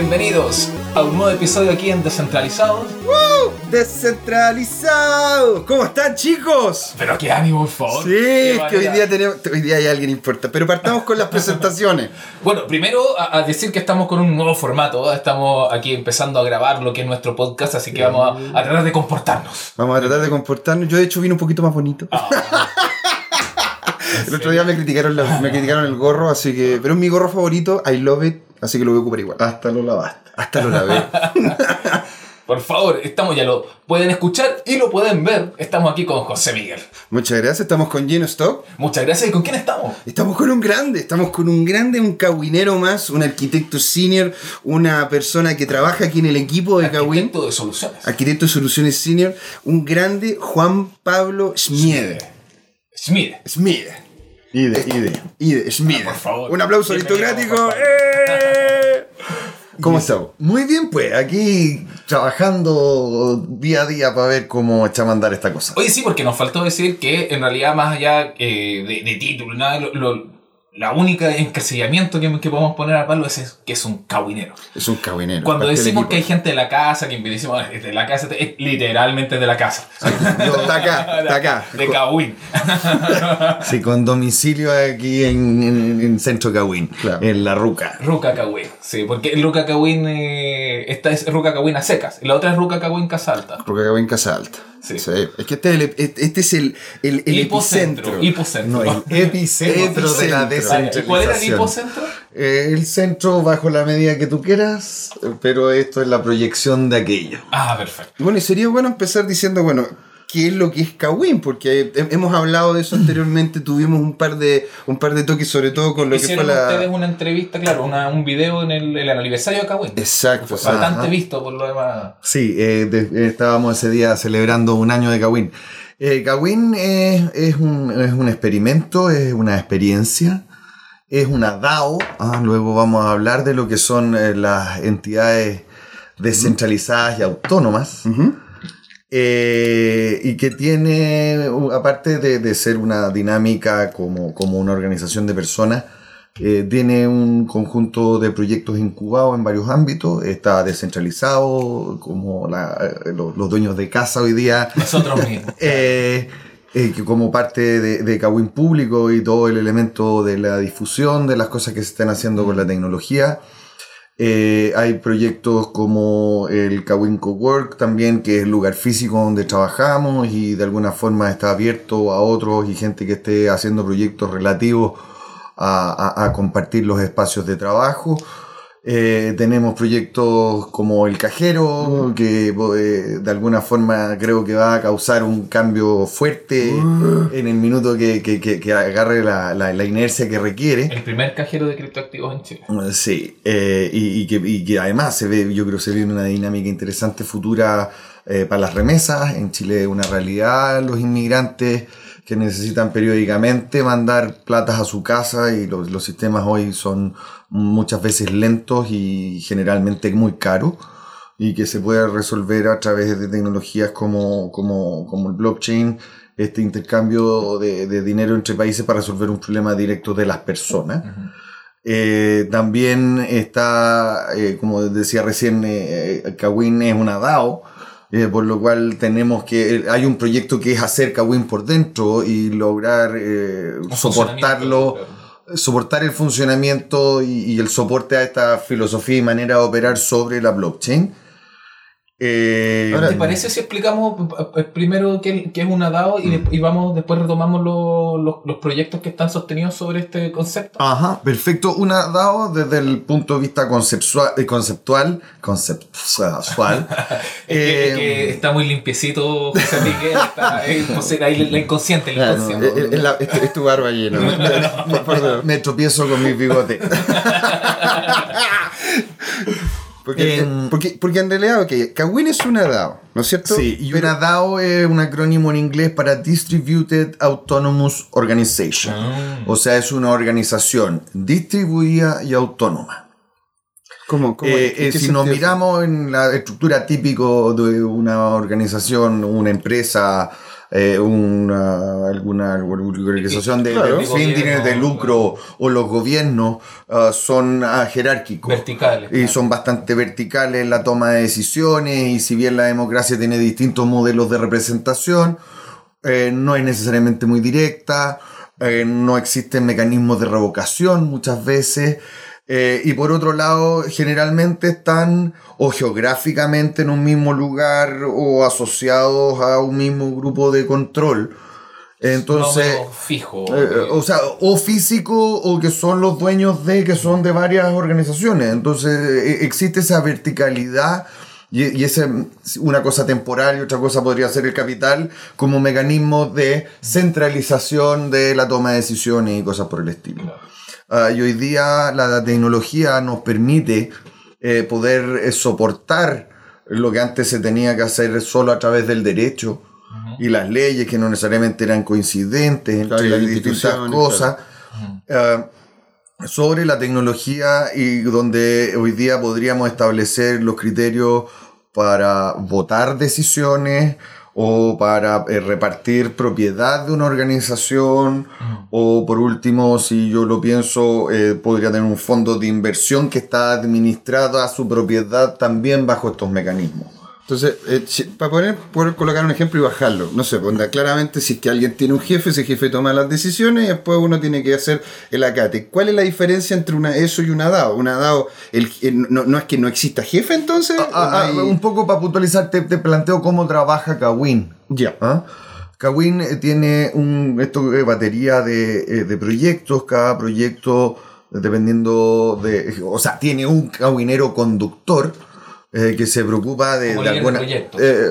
Bienvenidos a un nuevo episodio aquí en Descentralizados. ¡Woo! ¡Descentralizado! ¿Cómo están, chicos? Pero qué ánimo, por favor. Sí, es que hoy día, tenemos, hoy día hay alguien importante. Pero partamos con las presentaciones. Bueno, primero a, a decir que estamos con un nuevo formato. Estamos aquí empezando a grabar lo que es nuestro podcast, así que vamos a, a tratar de comportarnos. Vamos a tratar de comportarnos. Yo, de hecho, vine un poquito más bonito. Ah. El otro día me criticaron, la- me criticaron el gorro, así que. Pero es mi gorro favorito, I love it, así que lo voy a ocupar igual. Hasta lo lavaste. Hasta lo lavé. Por favor, estamos ya lo pueden escuchar y lo pueden ver. Estamos aquí con José Miguel. Muchas gracias, estamos con Gino Stock. Muchas gracias. ¿Y con quién estamos? Estamos con un grande, estamos con un grande, un cahuinero más, un arquitecto senior, una persona que trabaja aquí en el equipo de Cahuín. Arquitecto de soluciones. Arquitecto de Soluciones Senior, un grande Juan Pablo Schmiede. Schmid. Schmiede. Ide, ide. Ide, Schmiede. por favor. Un aplauso aristocrático. ¡Eh! ¿Cómo estamos? Muy bien, pues, aquí trabajando día a día para ver cómo echamos a andar esta cosa. Oye, sí, porque nos faltó decir que en realidad, más allá eh, de, de título, nada, lo, lo- la única encasillamiento que, que podemos poner a Pablo es, es que es un cahuinero. Es un cahuinero. Cuando decimos que hay gente de la casa, que decimos es de la casa, es literalmente de la casa. Está acá, está acá. De Cahuín. Sí, con domicilio aquí en, en- en Centro Cahuín, Claro. en La Ruca. Ruca Cahuín. Sí, porque Ruca Cahuín, eh, esta es Ruca Cahuín a secas. Y la otra es Ruca Cahuín Casa Alta. Porque acá en Casa Alta. Sí. Sí. Es que este es el, este es el, el, el Hipocentro. epicentro. Hipocentro. No, el epicentro de la descentralización. ¿Cuál era el hipocentro? Eh, el centro bajo la medida que tú quieras, pero esto es la proyección de aquello. Ah, perfecto. Bueno, y sería bueno empezar diciendo, bueno, ¿qué es lo que es Cahuín? Porque he- hemos hablado de eso anteriormente, tuvimos un par de un par de toques, sobre todo con lo que fue Hicieron la... ustedes una entrevista, claro, una- un video en el, el aniversario de Cahuín. Exacto, Fue bastante ajá. visto por lo demás. Sí, eh, de- estábamos ese día celebrando un año de Kawin. Eh, Kawin es, es un, es un experimento, es una experiencia, es una DAO. ah, luego vamos a hablar de lo que son eh, las entidades descentralizadas y autónomas. Ujú. Eh, y que tiene, aparte de, de ser una dinámica como, como una organización de personas, eh, tiene un conjunto de proyectos incubados en varios ámbitos, está descentralizado, como la- eh, los, los dueños de casa hoy día, Nosotros mismos. eh, eh, que como parte de, de Kawin Público y todo el elemento de la difusión de las cosas que se están haciendo con la tecnología. Eh, hay proyectos como el Kawin Cowork también, que es el lugar físico donde trabajamos y de alguna forma está abierto a otros y gente que esté haciendo proyectos relativos a, a- a compartir los espacios de trabajo. Eh, tenemos proyectos como el cajero, que eh, de alguna forma creo que va a causar un cambio fuerte en el minuto que, que- que- que agarre la, la- la inercia que requiere. El primer cajero de criptoactivos en Chile. Sí, eh, y, y que, y que además se ve, yo creo que se ve una dinámica interesante futura eh, para las remesas. En Chile es una realidad los inmigrantes que necesitan periódicamente mandar platas a su casa y los, los sistemas hoy son muchas veces lentos y generalmente muy caros y que se puede resolver a través de tecnologías como, como, como el blockchain, este intercambio de, de dinero entre países para resolver un problema directo de las personas. Eh, también está, eh, como decía recién, eh, eh, Kawin es una DAO, eh, por lo cual tenemos que, hay un proyecto que es hacer Kawin por dentro y lograr eh, soportarlo, soportar el funcionamiento y, y el soporte a esta filosofía y manera de operar sobre la blockchain. Eh, Ahora, ¿Te parece si explicamos eh, primero qué, qué es una DAO y, de- y vamos después retomamos lo- los- los proyectos que están sostenidos sobre este concepto? Ajá, perfecto. Una DAO desde el punto de vista conceptual, eh, conceptual, conceptual. Es que, es que está muy limpiecito José Miguel, está, es ahí la inconsciente, el Claro, inconsciente. es, es la- es tu- es tu barba llena. me, me tropiezo con mis bigotes. Porque, En- porque, porque en realidad, ok, Kawin es una DAO, ¿no es cierto? Sí, y Pero- una DAO es un acrónimo en inglés para Distributed Autonomous Organization. Ah. O sea, es una organización distribuida y autónoma. ¿Cómo? cómo? Eh, ¿En eh, si nos miramos en la estructura típico de una organización, una empresa eh, una, alguna organización de, Claro. de fin Gobierno, de lucro o los gobiernos ah, son ah, jerárquicos. Verticales, Y claro. son bastante verticales en la toma de decisiones y si bien la democracia tiene distintos modelos de representación, eh, no es necesariamente muy directa, eh, no existen mecanismos de revocación muchas veces. Eh, y por otro lado, generalmente están o geográficamente en un mismo lugar o asociados a un mismo grupo de control. Entonces, fijo. eh, o sea, o físico o que son los dueños de, que son de varias organizaciones. Entonces, eh, existe esa verticalidad y, y ese, una cosa temporal y otra cosa podría ser el capital como mecanismo de centralización de la toma de decisiones y cosas por el estilo. Claro. Ah, y hoy día la tecnología nos permite eh, poder eh, soportar lo que antes se tenía que hacer solo a través del derecho y las leyes que no necesariamente eran coincidentes Claro, entre y las distintas cosas. Ah, sobre la tecnología y donde hoy día podríamos establecer los criterios para votar decisiones o para eh, repartir propiedad de una organización o por último si yo lo pienso eh, podría tener un fondo de inversión que está administrado a su propiedad también bajo estos mecanismos. Entonces, eh, si- para poder, poder colocar un ejemplo y bajarlo, no sé, onda, claramente si es que alguien tiene un jefe, ese jefe toma las decisiones y después uno tiene que hacer el acate. ¿Cuál es la diferencia entre una ESO y una DAO? Una DAO, el, el- no, no es que no exista jefe entonces. Ah, ¿O no ah, hay- un poco para puntualizar, te, te planteo cómo trabaja Kawin. Ya. ¿Ah? Kawin eh, tiene un esto de batería de, eh, de proyectos, cada proyecto eh, dependiendo de, o sea, tiene un kawinero conductor eh, que se preocupa de, de de alguna proyecto. eh,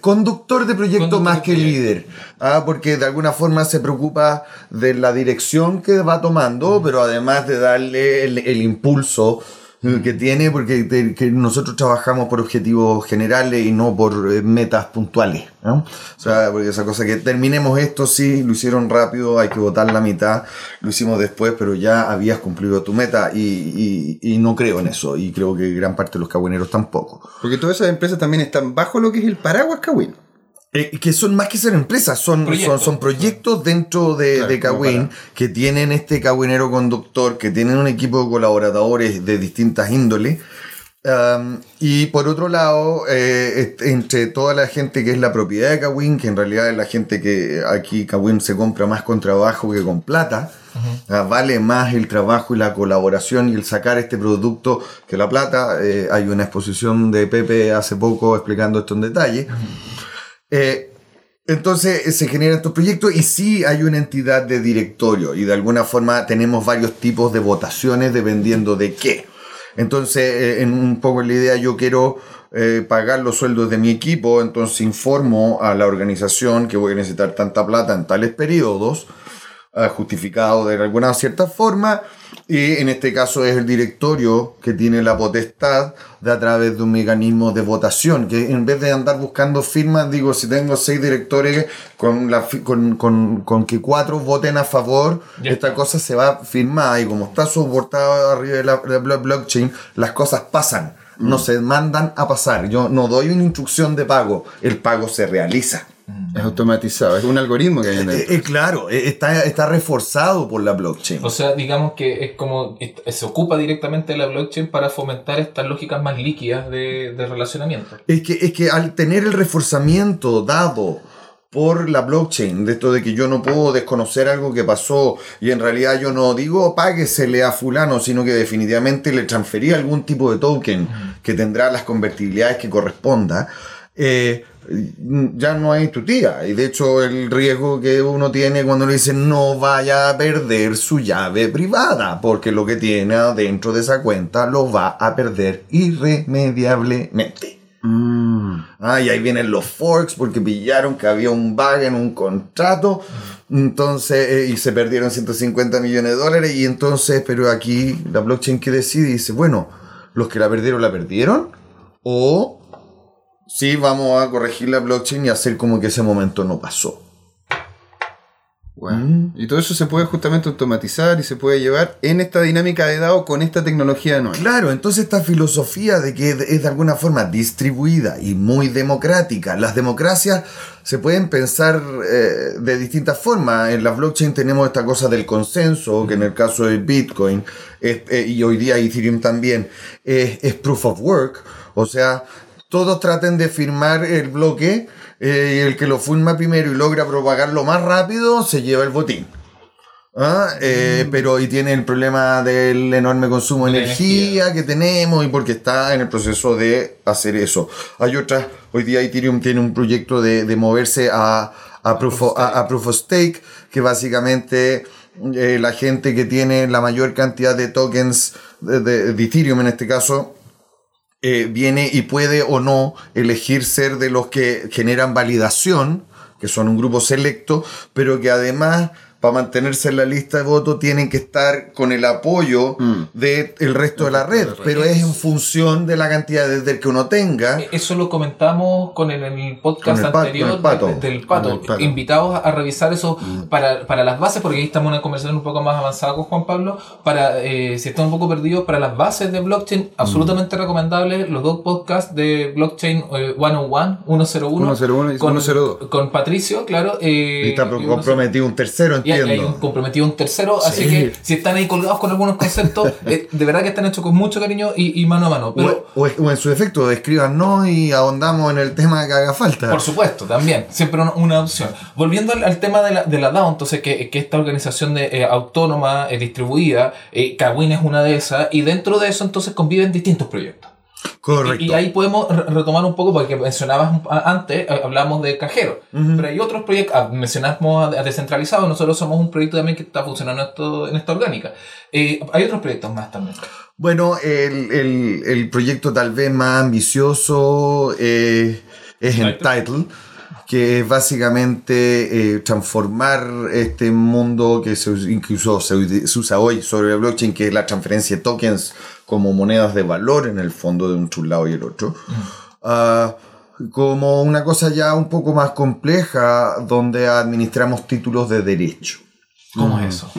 conductor de proyecto Conductor más de que proyecto. líder, ah, porque de alguna forma se preocupa de la dirección que va tomando, pero además de darle el, el impulso que tiene, porque nosotros trabajamos por objetivos generales y no por eh, metas puntuales. ¿no? O sea, porque esa cosa que terminemos esto, sí, lo hicieron rápido, hay que votar la mitad, lo hicimos después, pero ya habías cumplido tu meta y, y- y no creo en eso, y creo que gran parte de los cabueneros tampoco. Porque todas esas empresas también están bajo lo que es el paraguas Kawin. Eh, que son más que ser empresas, son Proyectos. son proyectos dentro de, Claro, de como Kawin que tienen este kawinero conductor, que tienen un equipo de colaboradores de distintas índoles. Um, y por otro lado, eh, entre toda la gente que es la propiedad de Kawin, que en realidad es la gente que aquí Kawin se compra más con trabajo que con plata, ah, vale más el trabajo y la colaboración y el sacar este producto que la plata. Eh, hay una exposición de Pepe hace poco explicando esto en detalle. Eh, entonces eh, se generan estos proyectos y sí hay una entidad de directorio y de alguna forma tenemos varios tipos de votaciones dependiendo de qué. Entonces, eh, en un poco la idea, yo quiero pagar los sueldos de mi equipo, entonces informo a la organización que voy a necesitar tanta plata en tales periodos, ah, justificado de alguna cierta forma, y en este caso es el directorio que tiene la potestad de a través de un mecanismo de votación, que en vez de andar buscando firmas, digo, si tengo seis directores con, la, con, con, con que cuatro voten a favor, Ya esta cosa se va a firmar y como está soportado arriba de la, de la blo- blockchain, las cosas pasan, no se mandan a pasar. Yo no doy una instrucción de pago, el pago se realiza. Es automatizado, es un algoritmo que hay en Eh, el. eh, claro, eh, está, está reforzado por la blockchain. O sea, digamos que es como est- se ocupa directamente de la blockchain para fomentar estas lógicas más líquidas de, de relacionamiento. Es que, es que al tener el reforzamiento dado por la blockchain, de esto de que yo no puedo desconocer algo que pasó y en realidad yo no digo páguesele a fulano, sino que definitivamente le transferí algún tipo de token que tendrá las convertibilidades que corresponda, eh, ya no hay tu tía. Y de hecho el riesgo que uno tiene cuando le dicen no vaya a perder su llave privada, porque lo que tiene adentro de esa cuenta lo va a perder irremediablemente. Mm. Ah, y ahí vienen los forks porque pillaron que había un bug en un contrato. Entonces, eh, y se perdieron 150 millones de dólares. Y entonces, pero aquí la blockchain que decide dice, bueno, los que la perdieron, la perdieron. O sí, vamos a corregir la blockchain y hacer como que ese momento no pasó. weá. Mm. Y todo eso se puede justamente automatizar y se puede llevar en esta dinámica de DAO con esta tecnología nueva. Claro, entonces esta filosofía de que es de alguna forma distribuida y muy democrática. Las democracias se pueden pensar eh, de distintas formas. En la blockchain tenemos esta cosa del consenso, que en el caso de Bitcoin es- eh, y hoy día Ethereum también es, es proof of work. O sea, todos traten de firmar el bloque eh, y el que lo firma primero y logra propagarlo más rápido se lleva el botín. Ah, eh, Pero y tiene el problema del enorme consumo de De energía, que tenemos y porque está en el proceso de hacer eso. Hay otras, hoy día Ethereum tiene un proyecto de, de moverse a, a, proof of, a- a proof of Stake, que básicamente eh, la gente que tiene la mayor cantidad de tokens de, de- de Ethereum en este caso, eh, viene y puede o no elegir ser de los que generan validación, que son un grupo selecto, pero que además, para mantenerse en la lista de votos, tienen que estar con el apoyo Mm. del resto de la red, de la red. pero es en función de la cantidad de que uno tenga. Eh, Eso lo comentamos con el, el podcast Con el pa- anterior con el pato. del, del pato. Pato. Invitados a revisar eso Mm. para, para las bases, porque ahí estamos en una conversación un poco más avanzada con Juan Pablo. Para eh, si están un poco perdidos, para las bases de blockchain, Mm. absolutamente recomendable los dos podcasts de blockchain eh, 101, 101, 101 y con, 102. con Patricio, claro. eh, Y está comprometido un tercero, y hay, un comprometido un tercero, así Sí. que si están ahí colgados con algunos conceptos, eh, de verdad que están hechos con mucho cariño y, y mano a mano. Pero, o, o- o en su efecto, escríbanos y ahondamos en el tema que haga falta. Por supuesto, también, siempre una, una opción. Volviendo al, al tema de la, de la DAO, entonces, que, que esta organización de, eh, autónoma, eh, distribuida, eh, Kawin es una de esas, y dentro de eso entonces conviven distintos proyectos. Correcto. Y, y ahí podemos re- retomar un poco, porque mencionabas antes, eh, hablamos de cajero, pero hay otros proyectos, ah, mencionamos a, a descentralizado, nosotros somos un proyecto también que está funcionando esto, en esta orgánica. Eh, hay otros proyectos más también. Bueno, el, el- el proyecto tal vez más ambicioso eh, es en Title, que es básicamente eh, transformar este mundo que se, us- incluso se, se usa hoy sobre el blockchain, que es la transferencia de tokens como monedas de valor en el fondo de un lado y el otro. Ah, como una cosa ya un poco más compleja donde administramos títulos de derecho. ¿Cómo es eso?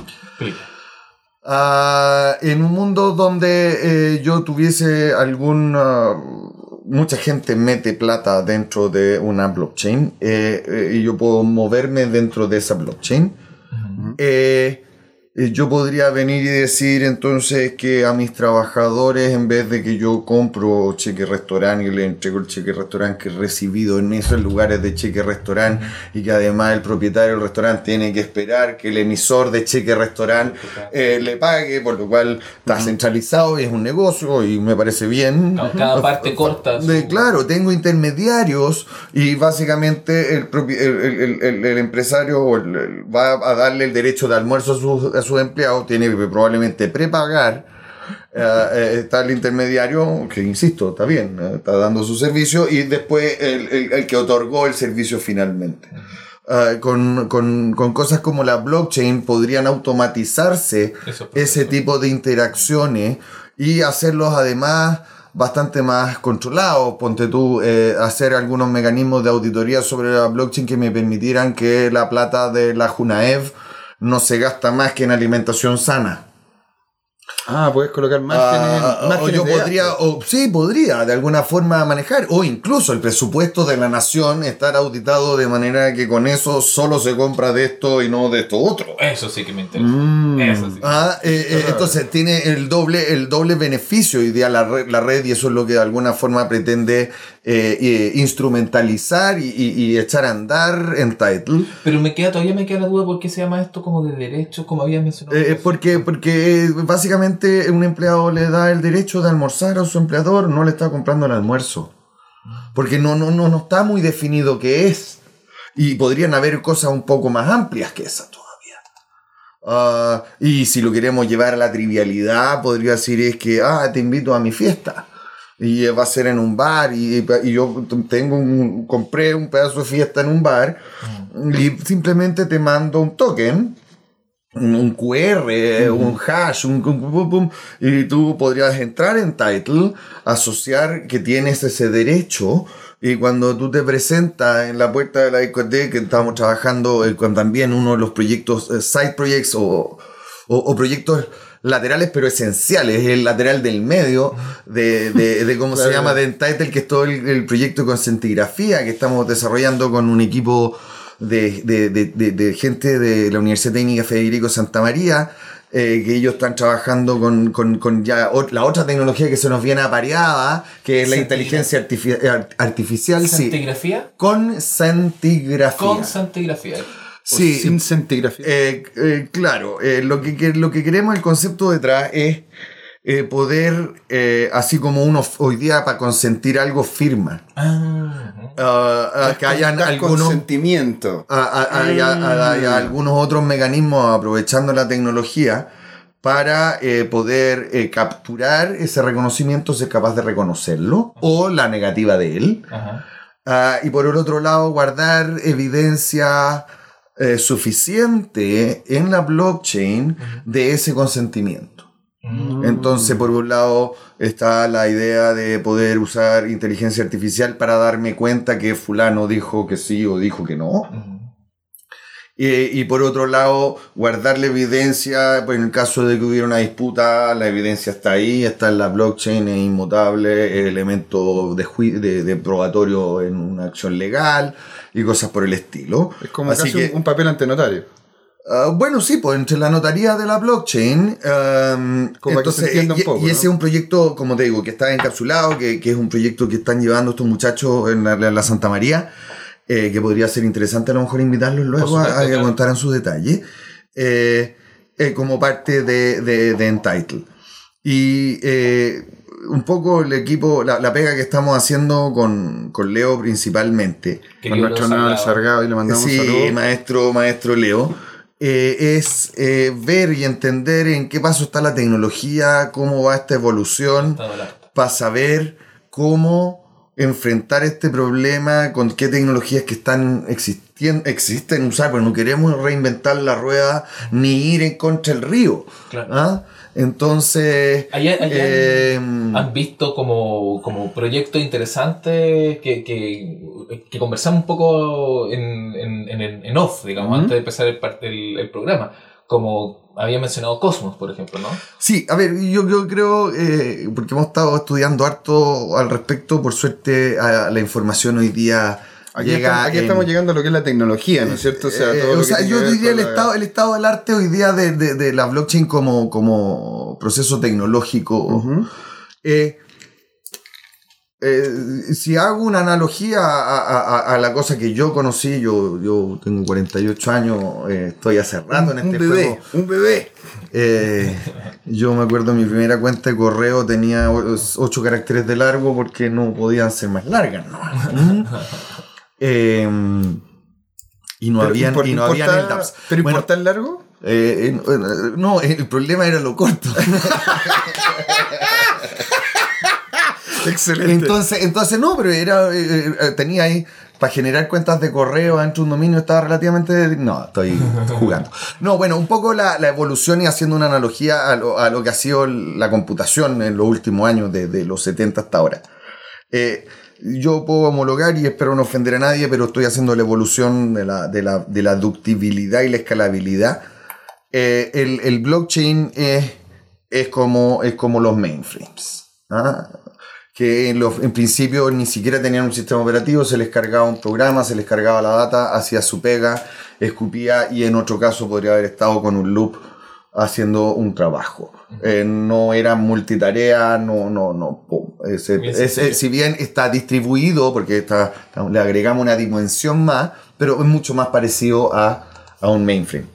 Ah, en un mundo donde eh, yo tuviese algún... ah, mucha gente mete plata dentro de una blockchain eh, eh, y yo puedo moverme dentro de esa blockchain. Eh, eh, yo podría venir y decir entonces que a mis trabajadores, en vez de que yo compro cheque restaurante y le entrego el cheque restaurante que he recibido en esos lugares de cheque restaurante y que además el propietario del restaurante tiene que esperar que el emisor de cheque restaurante eh, le pague, por lo cual está centralizado y es un negocio y me parece bien. Cada- parte corta su- claro, tengo intermediarios y básicamente el, el, el- empresario va a darle el derecho de almuerzo a sus, sus empleados, tiene que probablemente prepagar. eh, eh, está el intermediario, que insisto, está bien, eh, está dando su servicio, y después el, el- el que otorgó el servicio finalmente. Ah, con, con- con cosas como la blockchain podrían automatizarse Eso, ese tipo de interacciones y hacerlos además bastante más controlados. Ponte tú, eh, hacer algunos mecanismos de auditoría sobre la blockchain que me permitieran que la plata de la Junaev no se gasta más que en alimentación sana. Ah, puedes colocar márgenes. Ah, o yo podría, o sí, podría de alguna forma manejar, o incluso el presupuesto de la nación estar auditado de manera que con eso solo se compra de esto y no de esto otro. Eso sí que me interesa. Mm. Eso sí. Ah, eh, eh, entonces tiene el doble, el doble beneficio hoy día la red, la red y eso es lo que de alguna forma pretende eh, eh, instrumentalizar y, y- y echar a andar en Title. Pero me queda, todavía me queda la duda por qué se llama esto como de derechos, como habías mencionado. Eh, porque, porque eh, básicamente un empleado le da el derecho de almorzar a su empleador, no le está comprando el almuerzo. Porque no, no, no, no está muy definido qué es. Y podrían haber cosas un poco más amplias que esa todavía. Ah, y si lo queremos llevar a la trivialidad, podría decir es que, ah, te invito a mi fiesta. Y va a ser en un bar y, y yo tengo un, compré un pedazo de fiesta en un bar y simplemente te mando un token un, un QR, eh, un hash, un, pum, pum, pum, y tú podrías entrar en Title, asociar que tienes ese derecho Y cuando tú te presentas en la puerta de la discoteca, que estamos trabajando eh, con también uno de los proyectos, eh, side projects o, o, o proyectos laterales pero esenciales, el lateral del medio de, de, de cómo se llama, de Entitled, que es todo el, el proyecto de consentigrafía que estamos desarrollando con un equipo de, de, gente de la Universidad Técnica Federico Santa María, eh, que ellos están trabajando con, con, con ya ot- la otra tecnología que se nos viene apareada, que es la inteligencia artifi- ar- artificial, sí. ¿Centigrafía? Con centigrafía. Con centigrafía. Sí, eh, eh, claro, eh, lo, que, que- lo que queremos, el concepto detrás es eh, poder, eh, así como uno hoy día para consentir algo firma, Ah, ah, ah, que hayan algunos, consentimiento. ah, ah, haya algunos otros mecanismos aprovechando la tecnología para eh, poder eh, capturar ese reconocimiento, ser capaz de reconocerlo, o la negativa de él. ajá. Ah, y por el otro lado, guardar evidencia eh, suficiente en la blockchain de ese consentimiento. Mm. Entonces, por un lado, está la idea de poder usar inteligencia artificial para darme cuenta que fulano dijo que sí o dijo que no. Eh, y por otro lado, guardar la evidencia, pues en el caso de que hubiera una disputa, la evidencia está ahí, está en la blockchain, es inmutable, es elemento de, de, de probatorio en una acción legal y cosas por el estilo. Es como Así casi que- un, un papel ante notario. Ah, bueno, sí, pues entre la notaría de la blockchain. um, Como para que se entonces, un y, poco, y ese es un proyecto, como te digo, que está encapsulado, que, que es un proyecto que están llevando estos muchachos en la, en la Santa María, eh, que podría ser interesante a lo mejor invitarlos luego supuesto, a, a que claro. contaran sus detalles, eh, eh, como parte de, de, de Entitled. Y eh, un poco el equipo, la, la pega que estamos haciendo con, con Leo principalmente, Con nuestro Noel Salgado. Sargado y le mandamos Sí, maestro, maestro Leo. eh, es eh, ver y entender en qué paso está la tecnología, cómo va esta evolución, para saber cómo enfrentar este problema, con qué tecnologías que están existiendo, existen usar, pero no queremos reinventar la rueda ni ir en contra del río. Claro. ¿ah? Entonces, eh, ¿Han visto como, como proyectos interesantes que, que, que conversamos un poco en, en, en, el- en off, digamos, antes de empezar el, el, el programa? Como había mencionado Cosmos, por ejemplo, ¿no? Sí, a ver, yo, yo creo, eh, porque hemos estado estudiando harto al respecto, por suerte a la información hoy día Aquí, llega estamos, aquí en- estamos llegando a lo que es la tecnología, ¿no es cierto? O sea, Eh, todo lo sea, yo diría el la- estado, el estado del arte hoy día de, de- de la blockchain como, como proceso tecnológico. Eh, eh, si hago una analogía a, a- a- a la cosa que yo conocí, yo, yo tengo 48 años, eh, estoy hace rato en un este bebé, juego. un bebé. Eh, yo me acuerdo mi primera cuenta de correo tenía 8 caracteres de largo porque no podían ser más largas. ¿no? Y no habían, y no habían importa- LDAPs. ¿Pero Bueno, importa el largo? no, el problema era lo corto. Excelente. entonces, entonces no, pero era eh, eh, tenía ahí para generar cuentas de correo dentro de un dominio estaba relativamente no estoy jugando no bueno un poco la, la evolución y haciendo una analogía a lo, a lo que ha sido la computación en los últimos años desde los 70 hasta ahora Eh, yo puedo homologar y espero no ofender a nadie pero estoy haciendo la evolución de la, de la, de la ductibilidad y la escalabilidad Eh, el, el blockchain es, es, como, es como los mainframes ¿ah? Que en, los- en principio ni siquiera tenían un sistema operativo, se les cargaba un programa, se les cargaba la data, hacía su pega, escupía y en otro caso podría haber estado con un loop haciendo un trabajo. Eh, no era multitarea, no, no, no. si bien está distribuido, porque está, le agregamos una dimensión más, pero es mucho más parecido a, a un mainframe.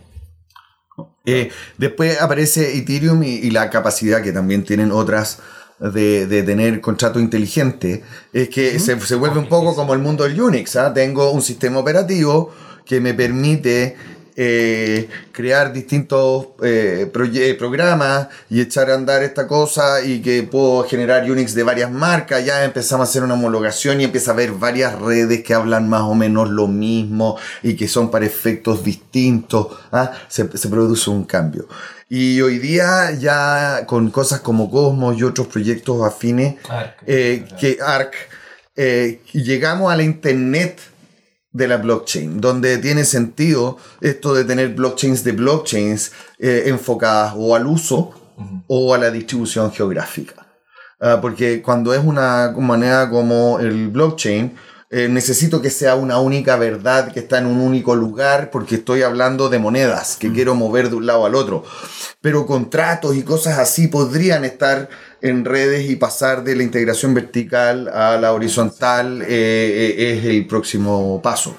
Eh, después aparece Ethereum y, y la capacidad que también tienen otras de, de tener contrato inteligente. Es que se, se vuelve un poco como el mundo del Unix. ¿ah? Tengo un sistema operativo que me permite eh, crear distintos eh, programas y echar a andar esta cosa y que puedo generar Unix de varias marcas. Ya empezamos a hacer una homologación y empieza a haber varias redes que hablan más o menos lo mismo y que son para efectos distintos. ¿ah? Se, se produce un cambio. Y hoy día ya con cosas como Cosmos y otros proyectos afines, Arc. eh, que ARC, eh, llegamos a la internet de la blockchain, donde tiene sentido esto de tener blockchains de blockchains eh, enfocadas o al uso o a la distribución geográfica. Ah, porque cuando es una moneda como el blockchain, eh, necesito que sea una única verdad que está en un único lugar porque estoy hablando de monedas que quiero mover de un lado al otro. Pero contratos y cosas así podrían estar en redes y pasar de la integración vertical a la horizontal eh, eh, es el próximo paso.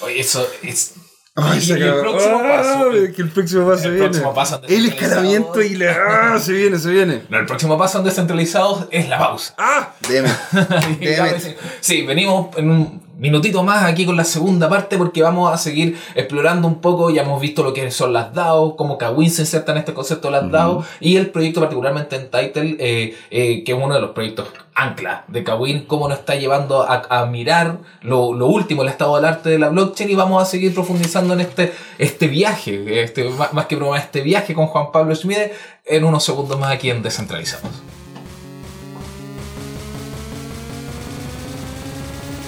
Oye, eso es. Ay, y se el próximo paso. Ah, que el próximo paso El viene. próximo paso el escalamiento y la. Ah, se viene, se viene. No, el próximo paso en descentralizados es la pausa. ¡Ah! Deme. Y sí, venimos en un minutito más aquí con la segunda parte porque vamos a seguir explorando un poco. Ya hemos visto lo que son las DAO, cómo Kawin se inserta en este concepto de las DAO y el proyecto particularmente en Title, eh, eh, que es uno de los proyectos ancla de Kawin, cómo nos está llevando a, a mirar lo, lo último, el estado del arte de la blockchain y vamos a seguir profundizando en este, este viaje, este, más, más que broma, este viaje con Juan Pablo Schmide en unos segundos más aquí en Descentralizados.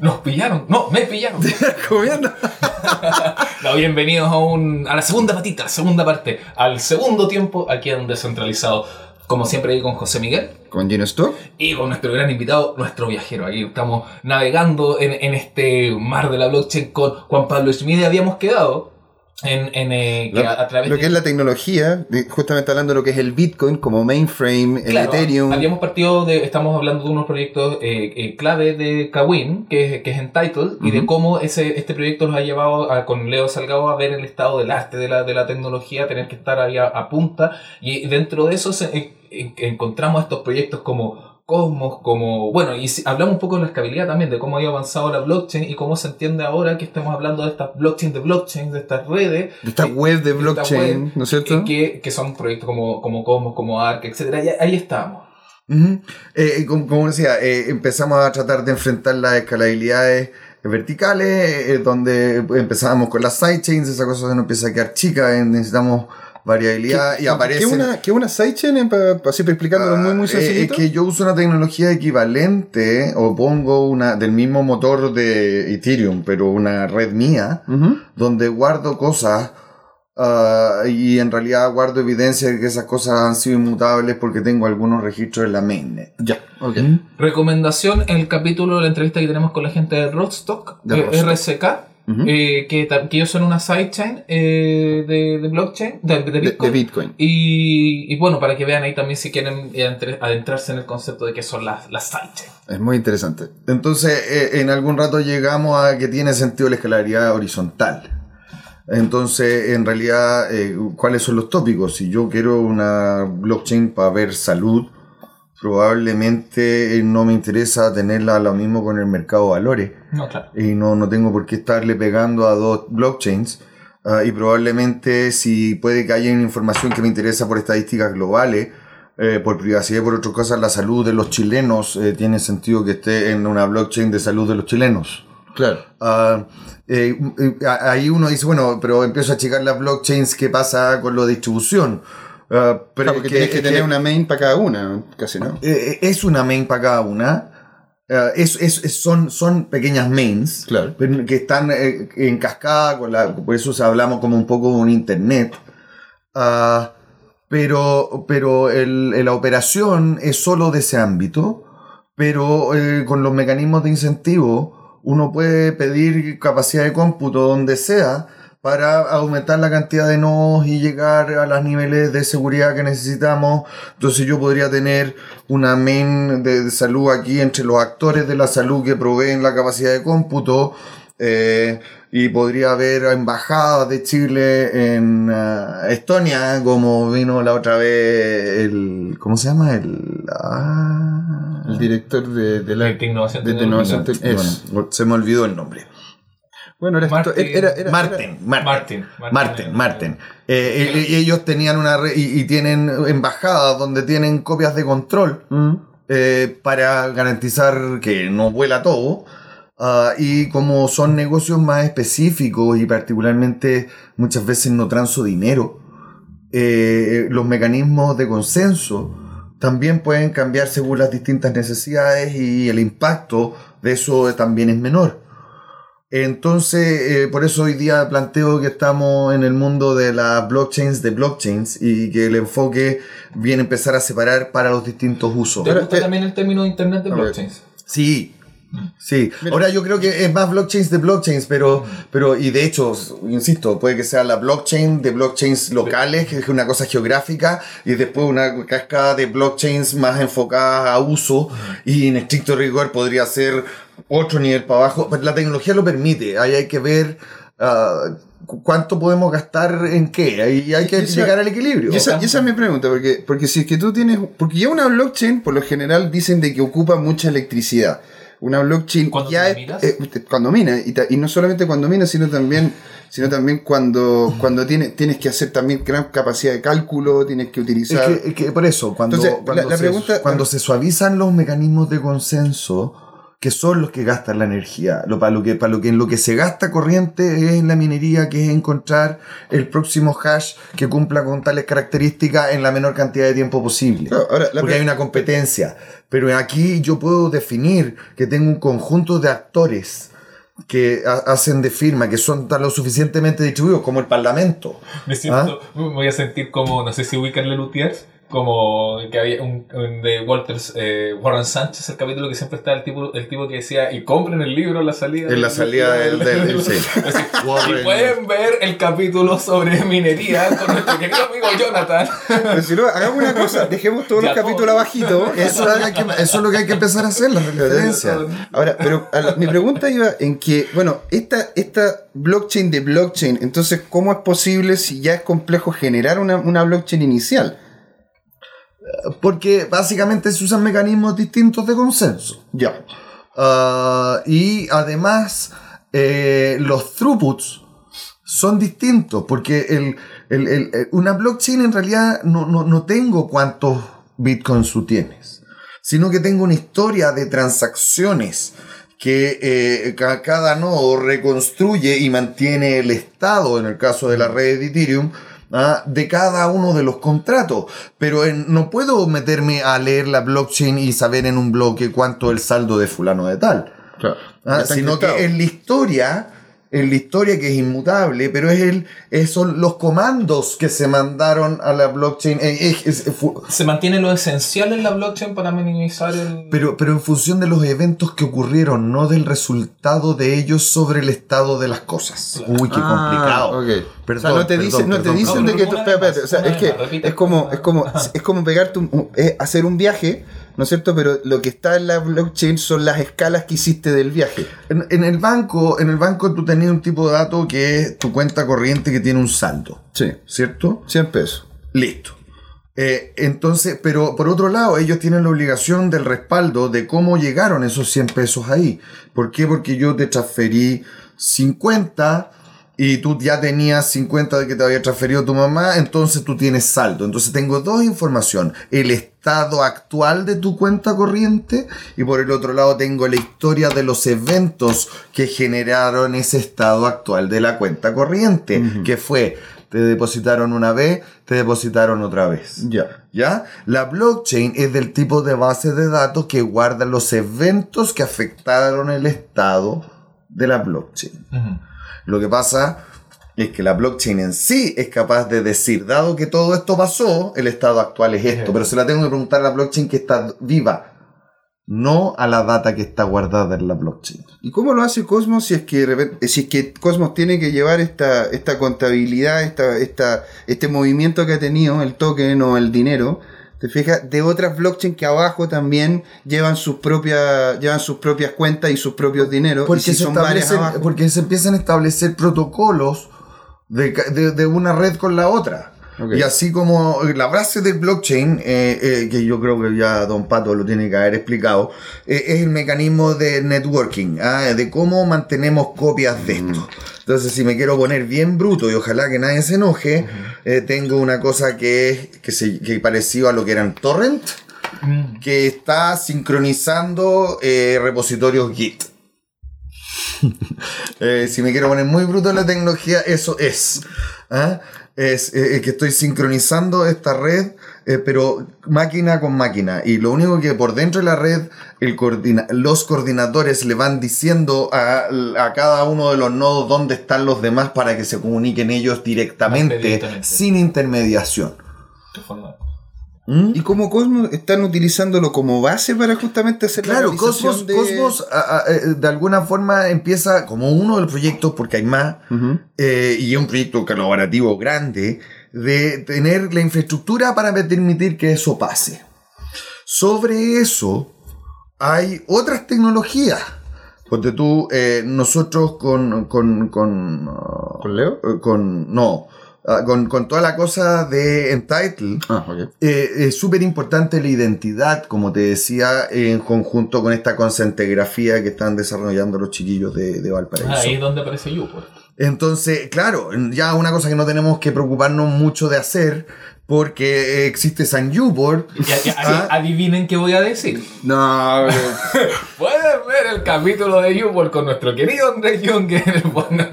Nos pillaron. No, me pillaron. Comiendo. No, bienvenidos a, un, a la segunda patita, a la segunda parte, al segundo tiempo aquí en Descentralizado. Como siempre, ahí con José Miguel Con Gino Stock. y con nuestro gran invitado, nuestro viajero. Aquí estamos navegando en, en este mar de la blockchain con Juan Pablo Schmid. Habíamos quedado en, en, eh, que Lo, a, a través lo de- que es la tecnología, de- justamente hablando de lo que es el Bitcoin como mainframe, el Claro, Ethereum. Habíamos partido de, estamos hablando de unos proyectos eh, eh, clave de Kawin, que es, que es Entitled, y de cómo ese, este proyecto nos ha llevado a- con Leo Salgado a ver el estado del arte, de la, de la tecnología, tener que estar ahí a, punta, y dentro de eso se- en- en- encontramos estos proyectos como Cosmos, como, bueno, y si- hablamos un poco de la escalabilidad también, de cómo ha avanzado la blockchain y cómo se entiende ahora que estemos hablando de estas blockchain de blockchain, de estas redes, de esta eh, web de blockchain, web, ¿no es cierto? eh, que, que son proyectos como, como Cosmos, como Arc, etcétera, y ahí estamos. Ujú. Eh, como, como decía, eh, empezamos a tratar de enfrentar las escalabilidades verticales, eh, donde empezábamos con las sidechains, esa cosa se nos empieza a quedar chica, eh, necesitamos variabilidad y aparece... ¿Qué una, qué una sidechain? Para, así para explicándolo muy, muy Eh, sencillito. es que yo uso una tecnología equivalente o pongo una del mismo motor de Ethereum, pero una red mía, donde guardo cosas ah, y en realidad guardo evidencia de que esas cosas han sido inmutables porque tengo algunos registros en la mainnet. Ya, ok. Recomendación en el capítulo de la entrevista que tenemos con la gente de Roadstock, De eh, Roadstock. Eh, que, que ellos son una sidechain eh, de, de blockchain, de, Bitcoin. de Bitcoin. Y, y bueno, para que vean ahí también si quieren adentrarse en el concepto de qué son las, las sidechains. Es muy interesante. Entonces, eh, en algún rato llegamos a que tiene sentido la escalaridad horizontal. Entonces, en realidad, eh, ¿cuáles son los tópicos? Si yo quiero una blockchain para ver salud, probablemente eh, no me interesa tenerla lo mismo con el mercado de valores No, claro. y no, no tengo por qué estarle pegando a dos blockchains. Ah, y probablemente si puede que haya una información que me interesa por estadísticas globales, eh, por privacidad y por otras cosas, la salud de los chilenos eh, tiene sentido que esté en una blockchain de salud de los chilenos. Claro. Eh, ahí uno dice, bueno, pero empiezo a checar las blockchains, ¿qué pasa con la distribución? Ah, pero Claro, que- tienes que que- tener una main para cada una, casi, ¿no? eh, es una main para cada una. Eh, es, es- son, son pequeñas mains Claro. que están eh, en cascada, con la, por eso hablamos como un poco de un internet. Ah, pero pero el- el- la operación es solo de ese ámbito, pero eh, con los mecanismos de incentivo uno puede pedir capacidad de cómputo donde sea para aumentar la cantidad de nodos y llegar a los niveles de seguridad que necesitamos. Entonces yo podría tener una main de, de salud aquí entre los actores de la salud que proveen la capacidad de cómputo. eh, y podría haber embajadas de Chile en ah, Estonia, como vino la otra vez el. ¿Cómo se llama? El. ah, El director de, de la De innovación de innovación bueno, se me olvidó el nombre. Bueno, era, Martin- era, era- Martin, Martin, Marten. Eh, y ellos tenían una re- y, y tienen embajadas donde tienen copias de control Mm. eh, para garantizar que no vuela todo. Ah, y como son negocios más específicos y particularmente muchas veces no transo dinero, eh, los mecanismos de consenso también pueden cambiar según las distintas necesidades y el impacto de eso también es menor. Entonces, eh, por eso hoy día planteo que estamos en el mundo de las blockchains de blockchains y que el enfoque viene a empezar a separar para los distintos usos. ¿Te gusta también el término de Internet de blockchains? Sí. Sí, Mira. ahora yo creo que es más blockchains de blockchains, pero, pero y de hecho, insisto, puede que sea la blockchain de blockchains locales, que es una cosa geográfica, y después una cascada de blockchains más enfocadas a uso, y en estricto rigor podría ser otro nivel para abajo. Pero la tecnología lo permite, ahí hay que ver ah, cu- cuánto podemos gastar en qué, ahí hay que esa- llegar al equilibrio. Y esa, y esa es mi pregunta, porque, porque si es que tú tienes. Porque ya una blockchain, por lo general, dicen de que ocupa mucha electricidad. Una blockchain ¿Cuándo ya minas? eh, cuando mina, y, ta- y no solamente cuando mina, sino también. Sino también cuando, cuando tiene, tienes que hacer también gran capacidad de cálculo, tienes que Es utilizar. que, es que por eso, cuando, Entonces, cuando, la- la se, pregunta- cuando se suavizan los mecanismos de consenso, que son los que gastan la energía, lo, para, lo que, para lo que en lo que se gasta corriente es en la minería, que es encontrar el próximo hash que cumpla con tales características en la menor cantidad de tiempo posible. Claro, ahora, porque hay una competencia. Pero aquí yo puedo definir que tengo un conjunto de actores que ha- hacen de firma, que son tan lo suficientemente distribuidos como el Parlamento. Me siento, me voy a sentir como, no sé si ubican Lelutiers, como que había un, un de Walters, eh, Warren Sánchez, el capítulo que siempre está el tipo, el tipo que decía, y compren el libro en la salida. En la salida del- del- sí. Así, Warren. Y pueden ver el capítulo sobre minería con nuestro querido amigo Jonathan. Pero si no, hagamos una cosa, dejemos todos los Ya, capítulos todo. abajitos. Eso, que- eso es lo que hay que empezar a hacer, la referencia. Ahora, pero la- mi pregunta iba en que, bueno, esta, esta blockchain de blockchain, entonces, ¿cómo es posible si ya es complejo generar una, una blockchain inicial? Porque básicamente se usan mecanismos distintos de consenso. Ya. Ah, y además, eh, los throughputs son distintos, porque el, el- el- una blockchain en realidad no, no, no tengo cuántos bitcoins tú tienes, sino que tengo una historia de transacciones que eh, ca- cada nodo reconstruye y mantiene el estado, en el caso de la red de Ethereum, ah, de cada uno de los contratos. Pero en- no puedo meterme a leer la blockchain y saber en un bloque cuánto es el saldo de fulano de tal. Claro. Ah, sino que en la historia, en la historia que es inmutable, pero es el, es- son los comandos que se mandaron a la blockchain. eh, es- es- fu- Se mantiene lo esencial en la blockchain para minimizar el... pero, pero en función de los eventos que ocurrieron, no del resultado de ellos sobre el estado de las cosas. Claro. Uy, qué Ah, complicado. ok. Perdón, o sea, no te perdón, dicen, no te dicen de que espérate, espérate, o sea, es que es como, es como, es como pegarte un, un- es hacer un viaje, ¿no es cierto? Pero lo que está en la blockchain son las escalas que hiciste del viaje. En, en el banco, en el banco tú tenías un tipo de dato que es tu cuenta corriente que tiene un saldo, Sí. ¿cierto? 100 pesos. Listo. Eh, entonces, pero por otro lado, ellos tienen la obligación del respaldo de cómo llegaron esos 100 pesos ahí. ¿Por qué? Porque yo te transferí 50 y tú ya tenías 50 de que te había transferido tu mamá, entonces tú tienes saldo. Entonces tengo dos información, el estado actual de tu cuenta corriente y por el otro lado tengo la historia de los eventos que generaron ese estado actual de la cuenta corriente, que fue, te depositaron una vez, te depositaron otra vez. Ya. ¿Ya? La blockchain es del tipo de base de datos que guarda los eventos que afectaron el estado de la blockchain. Lo que pasa es que la blockchain en sí es capaz de decir, dado que todo esto pasó, el estado actual es esto, pero se la tengo que preguntar a la blockchain que está viva, no a la data que está guardada en la blockchain. ¿Y cómo lo hace Cosmos si es que, de repente- si es que Cosmos tiene que llevar esta, esta contabilidad, esta, esta, este movimiento que ha tenido el token o el dinero ¿Te fijas? De otras blockchain que abajo también llevan sus propias, llevan sus propias cuentas y sus propios dineros. Porque, si se, son abajo- porque se empiezan a establecer protocolos de, de- de una red con la otra. Y así como la base del blockchain, eh, eh, que yo creo que ya Don Pato lo tiene que haber explicado, eh, es el mecanismo de networking, ah, de cómo mantenemos copias de esto. Entonces, si me quiero poner bien bruto y ojalá que nadie se enoje, tengo una cosa que es que, se, que parecido a lo que eran torrent, que está sincronizando repositorios Git. Si me quiero poner muy bruto en la tecnología, eso es. ¿ah? Es eh, eh, que estoy sincronizando esta red, eh, pero máquina con máquina. Y lo único que por dentro de la red, el coordina- los coordinadores le van diciendo a, a cada uno de los nodos dónde están los demás para que se comuniquen ellos directamente, sin intermediación. ¿Qué forma? ¿Mm? Y como Cosmos están utilizándolo como base para justamente hacer la Claro, Cosmos, de- Cosmos a- a- eh, de alguna forma empieza como uno de los proyectos, porque hay más, eh, y es un proyecto colaborativo grande, de tener la infraestructura para permitir que eso pase. Sobre eso hay otras tecnologías. Porque tú, eh, nosotros con, con, con, ¿Con Leo? eh, con, no, ah, con, con toda la cosa de Entitle, Ah, eh, es súper importante la identidad, como te decía, en conjunto con esta concentrografía que están desarrollando los chiquillos de, de Valparaíso. Ah, ahí es donde aparece Youpo. Entonces, claro, ya una cosa que no tenemos que preocuparnos mucho de hacer, porque existe San Newport. Ah. adivinen qué voy a decir. No, pero- El capítulo de Youpo con nuestro querido Andrés Young. en el bueno.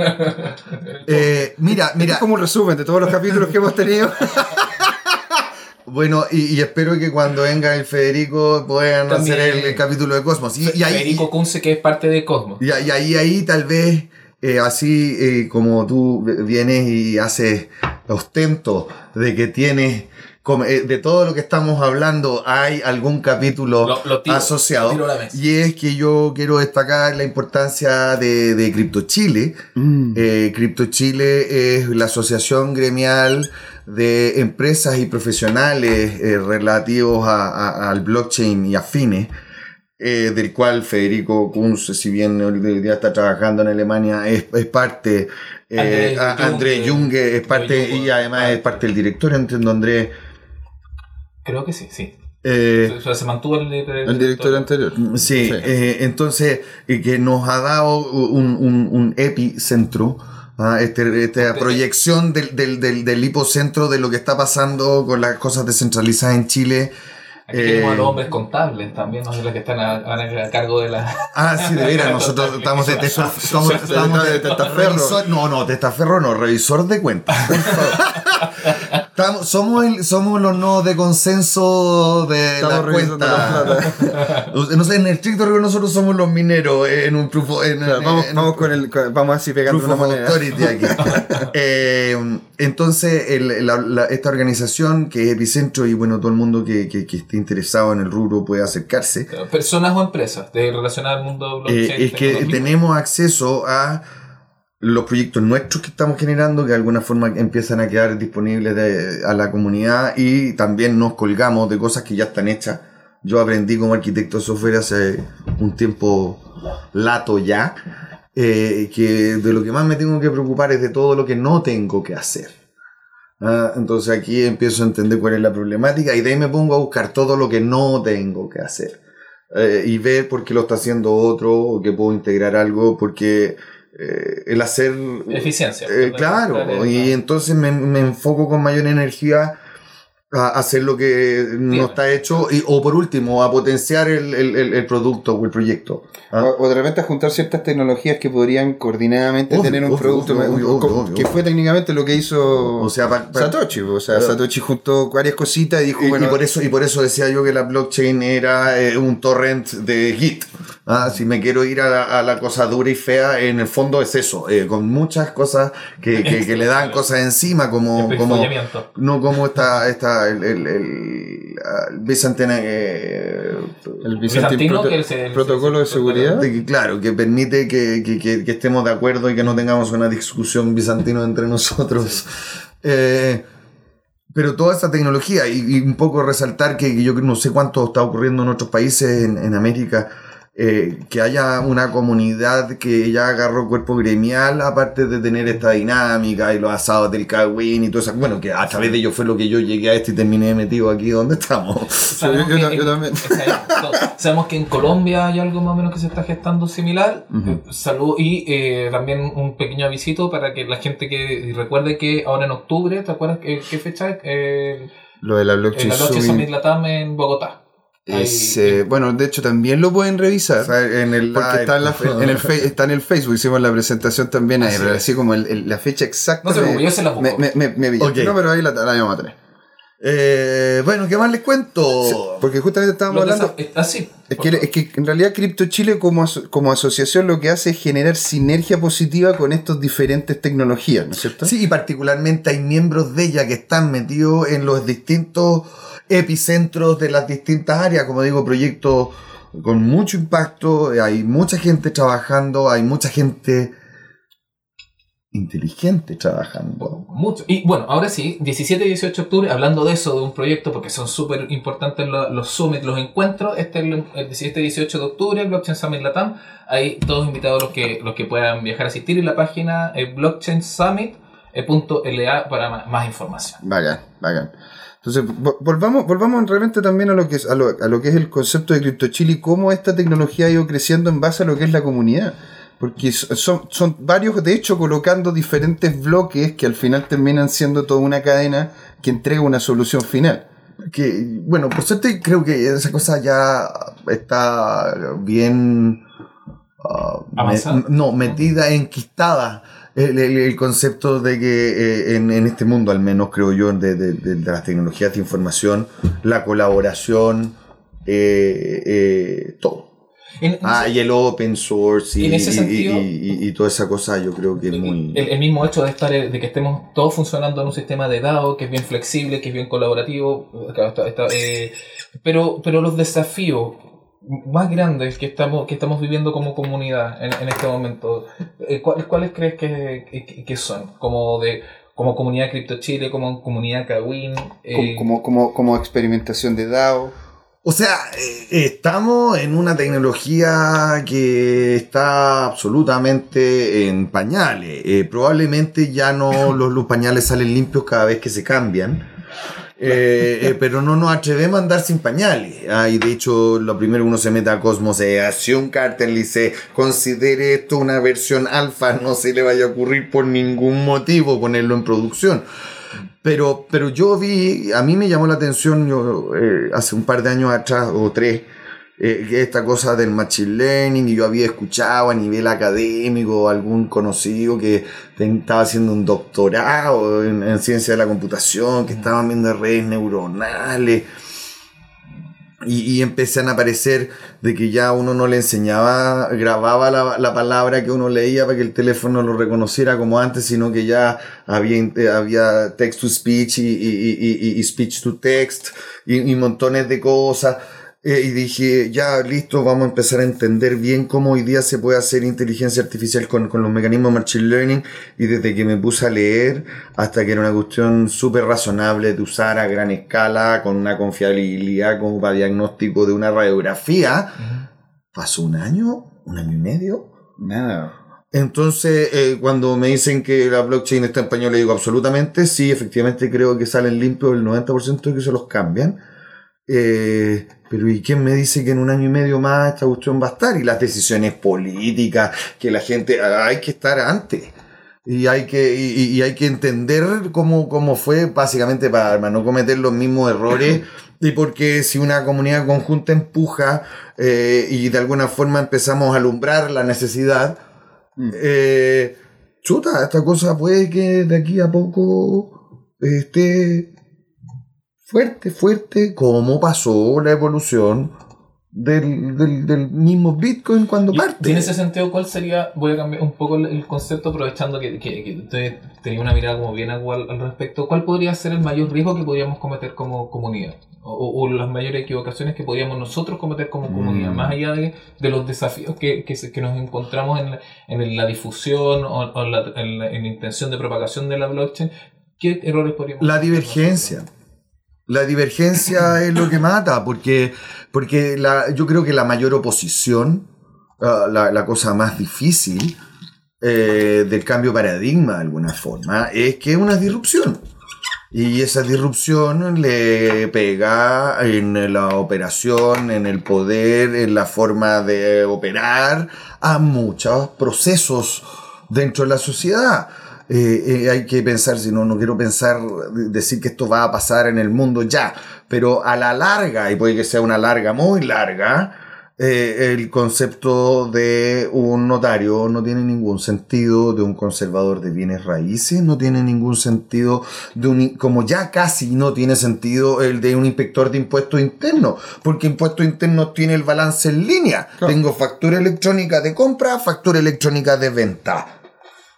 Eh, mira, mira, es como un resumen de todos los capítulos que hemos tenido. bueno, y, y espero que cuando venga el Federico puedan También. hacer el, el capítulo de Cosmos. Y, y ahí, Federico Kunze, que es parte de Cosmos. Y, y ahí, ahí tal vez, eh, así eh, como tú vienes y haces ostento de que tienes, de todo lo que estamos hablando, hay algún capítulo Lo- lo tiro, asociado. lo. Y es que yo quiero destacar la importancia de, de Crypto Chile. Eh, Crypto Chile es la asociación gremial de empresas y profesionales eh, relativos a- a- al blockchain y afines, eh, del cual Federico Kunz, si bien hoy día está trabajando en Alemania, es, es parte. Eh, André a- André Junge, Junge es parte Junge, y además es parte del director, entiendo André. Creo que sí, sí. Eh, O sea, se mantuvo el, El director anterior. Sí, Sí. eh, entonces, eh, que nos ha dado un, un- un epicentro, ah, este, esta proyección del, del, del, del hipocentro de lo que está pasando con las cosas descentralizadas en Chile. Aquí tenemos a Eh, los hombres contables también, no sé los que están a, a- a cargo de la. Ah, sí, de veras, nosotros estamos de, testa- estamos- estamos de- testaferro. no, no, testaferro no, revisor de cuentas. Estamos- somos, el- somos los nodos de consenso de Estamos la cuenta. la No sé, en el estricto rigor nosotros somos los mineros en un proof of- en- Claro, en- vamos, en- vamos con el. Vamos así pegando una moneda. Aquí. Eh, entonces, el- la- la- esta organización que es Epicentro y bueno, todo el mundo que, que- que esté interesado en el rubro puede acercarse. Personas o empresas de relacionar al mundo blockchain. Eh, es que tenemos acceso a los proyectos nuestros que estamos generando, que de alguna forma empiezan a quedar disponibles a la comunidad y también nos colgamos de cosas que ya están hechas. Yo aprendí como arquitecto de software hace un tiempo lato ya, eh, que de lo que más me tengo que preocupar es de todo lo que no tengo que hacer. Ah, entonces aquí empiezo a entender cuál es la problemática y de ahí me pongo a buscar todo lo que no tengo que hacer. Eh, y ver por qué lo está haciendo otro, o que puedo integrar algo, porque eh, el hacer... Eficiencia. Eh, claro, y entonces me, me enfoco con mayor energía a hacer lo que no está hecho, y, o por último, a potenciar el, el- el- el producto o el proyecto. ¿ah? O, o de repente a juntar ciertas tecnologías que podrían coordinadamente Obvio, tener un obvio, producto obvio, un- obvio, un- obvio, obvio. que fue técnicamente lo que hizo O sea, pa- pa- Satoshi. O sea. Satoshi juntó varias cositas y dijo, Y, y bueno, por eso, y por eso decía yo que la blockchain era eh, un torrent de Git. Ah, si me quiero ir a la, a la cosa dura y fea, en el fondo es eso, eh, con muchas cosas que, que- que le dan cosas encima, como, El como no como esta, esta el, el, el, el Byzantine, eh, el Proto- que el- protocolo de seguridad. de que, claro, que permite que, que- que- que estemos de acuerdo y que no tengamos una discusión bizantino entre nosotros. Eh, pero toda esa tecnología, y, y un poco resaltar que yo no sé cuánto está ocurriendo en otros países en, en América, eh, que haya una comunidad que ya agarró cuerpo gremial, aparte de tener esta dinámica y los asados del Kawin y todo eso. Bueno, que a través de ello fue lo que yo llegué a esto y terminé metido aquí donde estamos. Sabemos, yo- yo- que, yo también. sabemos que en Colombia hay algo más o menos que se está gestando similar. Eh, Salud y eh, también un pequeño avisito para que la gente que recuerde que ahora en octubre, ¿te acuerdas qué, qué fecha es? Eh, Lo de la blockchain la Blockchain Summit Summit Latam en Bogotá. Es, eh, bueno, de hecho también lo pueden revisar. O sea, en el Porque live. está en, la, en el fe- está en el Facebook, hicimos la presentación también ahí, Así pero así como el- el- la fecha exacta. No se me- yo se la. Me, me, me, me pillaste. Ok. No, pero ahí la, la vamos a tener. Eh, bueno, ¿qué más les cuento? Porque justamente estábamos hablando. eh, así. Es que, es que en realidad Crypto Chile como, aso- como asociación lo que hace es generar sinergia positiva con estas diferentes tecnologías, ¿no es cierto? Sí, y particularmente hay miembros de ella que están metidos en los distintos epicentros de las distintas áreas, como digo, proyectos con mucho impacto, hay mucha gente trabajando, hay mucha gente inteligente trabajando. Mucho. Y bueno, ahora sí, 17 y 18 de octubre, hablando de eso, de un proyecto, porque son súper importantes los, los summits, los encuentros, este es el, el 17 y 18 de octubre, el Blockchain Summit Latam, ahí todos invitados los que, los que puedan viajar a asistir en la página eh, blockchainsummit.la para ma- más información. Bacán, bacán. Entonces, vo- volvamos, volvamos realmente también a lo, que es, a, lo, a lo que es el concepto de Crypto Chile y cómo esta tecnología ha ido creciendo en base a lo que es la comunidad. Porque so- son, son varios, de hecho, colocando diferentes bloques que al final terminan siendo toda una cadena que entrega una solución final. Que, bueno, por suerte creo que esa cosa ya está bien... me- ¿Avanzada? no, metida, enquistada. El, el- el concepto de que eh, en, en este mundo, al menos creo yo, de, de- de- de las tecnologías de información, la colaboración, eh, eh, todo. En- en Ah, ese- y el open source y, En ese y- sentido- y- y- y toda esa cosa yo creo que es muy... el, el mismo hecho de estar eh, de que estemos todos funcionando en un sistema de DAO que es bien flexible, que es bien colaborativo, está- está, eh, pero, pero los desafíos más grandes que estamos, que estamos viviendo como comunidad en, en este momento, eh, ¿cuáles, cuáles crees que, que- que son? Como de como comunidad Crypto Chile, como comunidad Kawin, eh, Como, como, como, como experimentación de DAO. O sea, eh, estamos en una tecnología que está absolutamente en pañales. Eh, probablemente ya no los, los pañales salen limpios cada vez que se cambian. Eh, eh, pero no nos atrevemos a andar sin pañales. Ah, y de hecho, lo primero que uno se mete a Cosmos es hacia un cartel y dice, considere esto una versión alfa, no se le vaya a ocurrir por ningún motivo ponerlo en producción. Pero, pero yo vi, a mí me llamó la atención yo, eh, hace un par de años atrás o tres, eh, esta cosa del machine learning y yo había escuchado a nivel académico algún conocido que estaba haciendo un doctorado en, en ciencia de la computación, que estaban viendo redes neuronales. Y, y empiezan a aparecer de que ya uno no le enseñaba, grababa la, la palabra que uno leía para que el teléfono lo reconociera como antes, sino que ya había, eh, había text to speech y, y- y- speech to text y montones de cosas. Eh, y dije, ya listo, vamos a empezar a entender bien cómo hoy día se puede hacer inteligencia artificial con, con los mecanismos de machine learning. Y desde que me puse a leer hasta que era una cuestión súper razonable de usar a gran escala, con una confiabilidad como para diagnóstico de una radiografía, pasó un año, un año y medio. Nada. Entonces, eh, cuando me dicen que la blockchain está en español, le digo absolutamente, sí, efectivamente creo que salen limpios el 90% de que se los cambian. Eh, pero ¿y quién me dice que en un año y medio más esta cuestión va a estar? Y las decisiones políticas, que la gente, ah, hay que estar antes. Y hay que, y, hay que entender cómo, cómo fue, básicamente para, para no cometer los mismos errores. Y porque si una comunidad conjunta empuja eh, y de alguna forma empezamos a alumbrar la necesidad, Mm. eh, chuta, esta cosa puede que de aquí a poco esté fuerte, fuerte, como pasó la evolución del, del, del mismo Bitcoin cuando Y- parte. Y en ese sentido, ¿cuál sería? Voy a cambiar un poco el, concepto aprovechando que, que, que tenía una mirada como bien agual al respecto. ¿Cuál podría ser el mayor riesgo que podríamos cometer como comunidad? O, o- las mayores equivocaciones que podríamos nosotros cometer como comunidad, Mm. más allá de, de los desafíos que, que, que nos encontramos en la, en la difusión o, o la, en la- en la intención de propagación de la blockchain. ¿Qué errores podríamos La divergencia. La divergencia es lo que mata, porque, porque la, yo creo que la mayor oposición, ah, la, la cosa más difícil eh, del cambio de paradigma de alguna forma, es que es una disrupción. Y esa disrupción le pega en la operación, en el poder, en la forma de operar a muchos procesos dentro de la sociedad. Eh, eh, hay que pensar, si no, no quiero pensar, decir que esto va a pasar en el mundo ya, pero a la larga, y puede que sea una larga muy larga, eh, el concepto de un notario no tiene ningún sentido, de un conservador de bienes raíces no tiene ningún sentido, de un, como ya casi no tiene sentido el de un inspector de impuestos internos, porque impuestos internos tiene el balance en línea. Tengo factura electrónica de compra, factura electrónica de venta.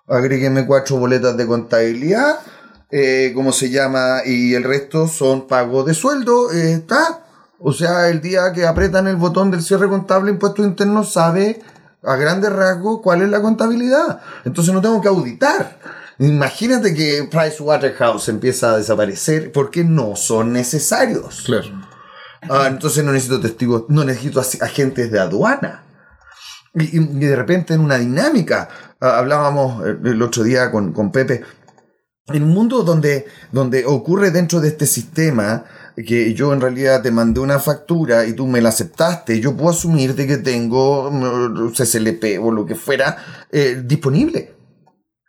Agrégueme cuatro boletas de contabilidad, eh, ¿cómo se llama? Y el resto son pagos de sueldo, eh, está. O sea, el día que apretan el botón del cierre contable impuestos internos sabe a grandes rasgos cuál es la contabilidad. Entonces no tengo que auditar. Imagínate que Pricewaterhouse empieza a desaparecer porque no son necesarios. Claro. Ah, entonces no necesito testigos, no necesito agentes de aduana. Y, y de repente en una dinámica, ah, hablábamos el, el otro día con, con Pepe, en un mundo donde, donde ocurre dentro de este sistema que yo en realidad te mandé una factura y tú me la aceptaste, yo puedo asumir de que tengo mm, CCLP o lo que fuera eh, disponible.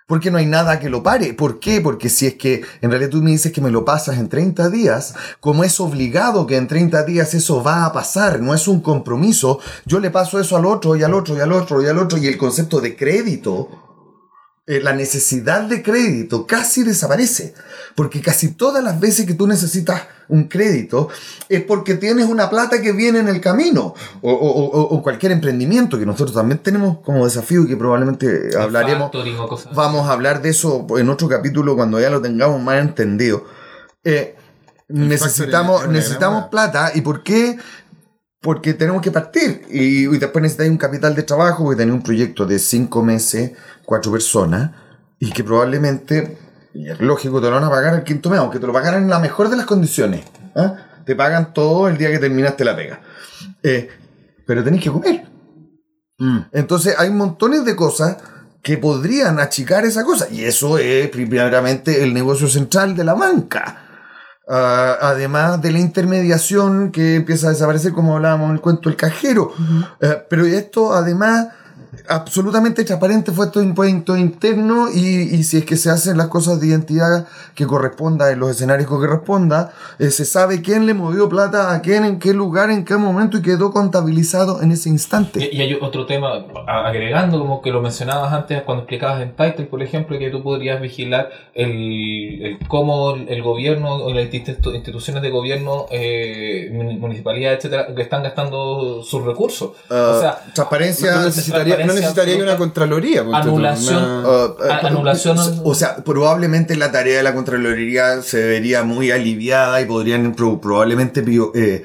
Porque no hay nada que lo pare. ¿Por qué? Porque si es que en realidad tú me dices que me lo pasas en 30 días, como es obligado que en 30 días eso va a pasar, no es un compromiso, yo le paso eso al otro y al otro y al otro y al otro y el concepto de crédito, eh, la necesidad de crédito casi desaparece. Porque casi todas las veces que tú necesitas un crédito es porque tienes una plata que viene en el camino o, o- o- o cualquier emprendimiento que nosotros también tenemos como desafío y que probablemente hablaremos. Vamos a hablar de eso en otro capítulo cuando ya lo tengamos más entendido. Eh, necesitamos necesitamos plata. ¿Y por qué? Porque tenemos que partir. Y, y después necesitáis un capital de trabajo, porque tenéis un proyecto de cinco meses, cuatro personas, y que probablemente, y es lógico, te lo van a pagar el quinto mes, aunque te lo pagaran en la mejor de las condiciones. ¿ah? Te pagan todo el día que terminaste la pega. Eh, pero tenéis que comer. Mm. Entonces hay montones de cosas que podrían achicar esa cosa. Y eso es primeramente el negocio central de la banca. Ah, además de la intermediación que empieza a desaparecer, como hablábamos en el cuento del cajero. Eh, pero esto, además, absolutamente transparente fue estos impuestos internos y, y si es que se hacen las cosas de identidad que corresponda en los escenarios que corresponda, eh, se sabe quién le movió plata a quién, en qué lugar, en qué momento y quedó contabilizado en ese instante. Y, y hay otro tema, agregando como que lo mencionabas antes cuando explicabas en Title, por ejemplo, que tú podrías vigilar el, el cómo el gobierno o las institu- instituciones de gobierno, eh, mun- municipalidades, etcétera, que están gastando sus recursos. Ah, o sea, Transparencia, necesitaría, no necesitaría una contraloría. Anulación. una- ah, anulación- O sea, probablemente la tarea de la Contraloría se vería muy aliviada y podrían pro- probablemente pio- eh,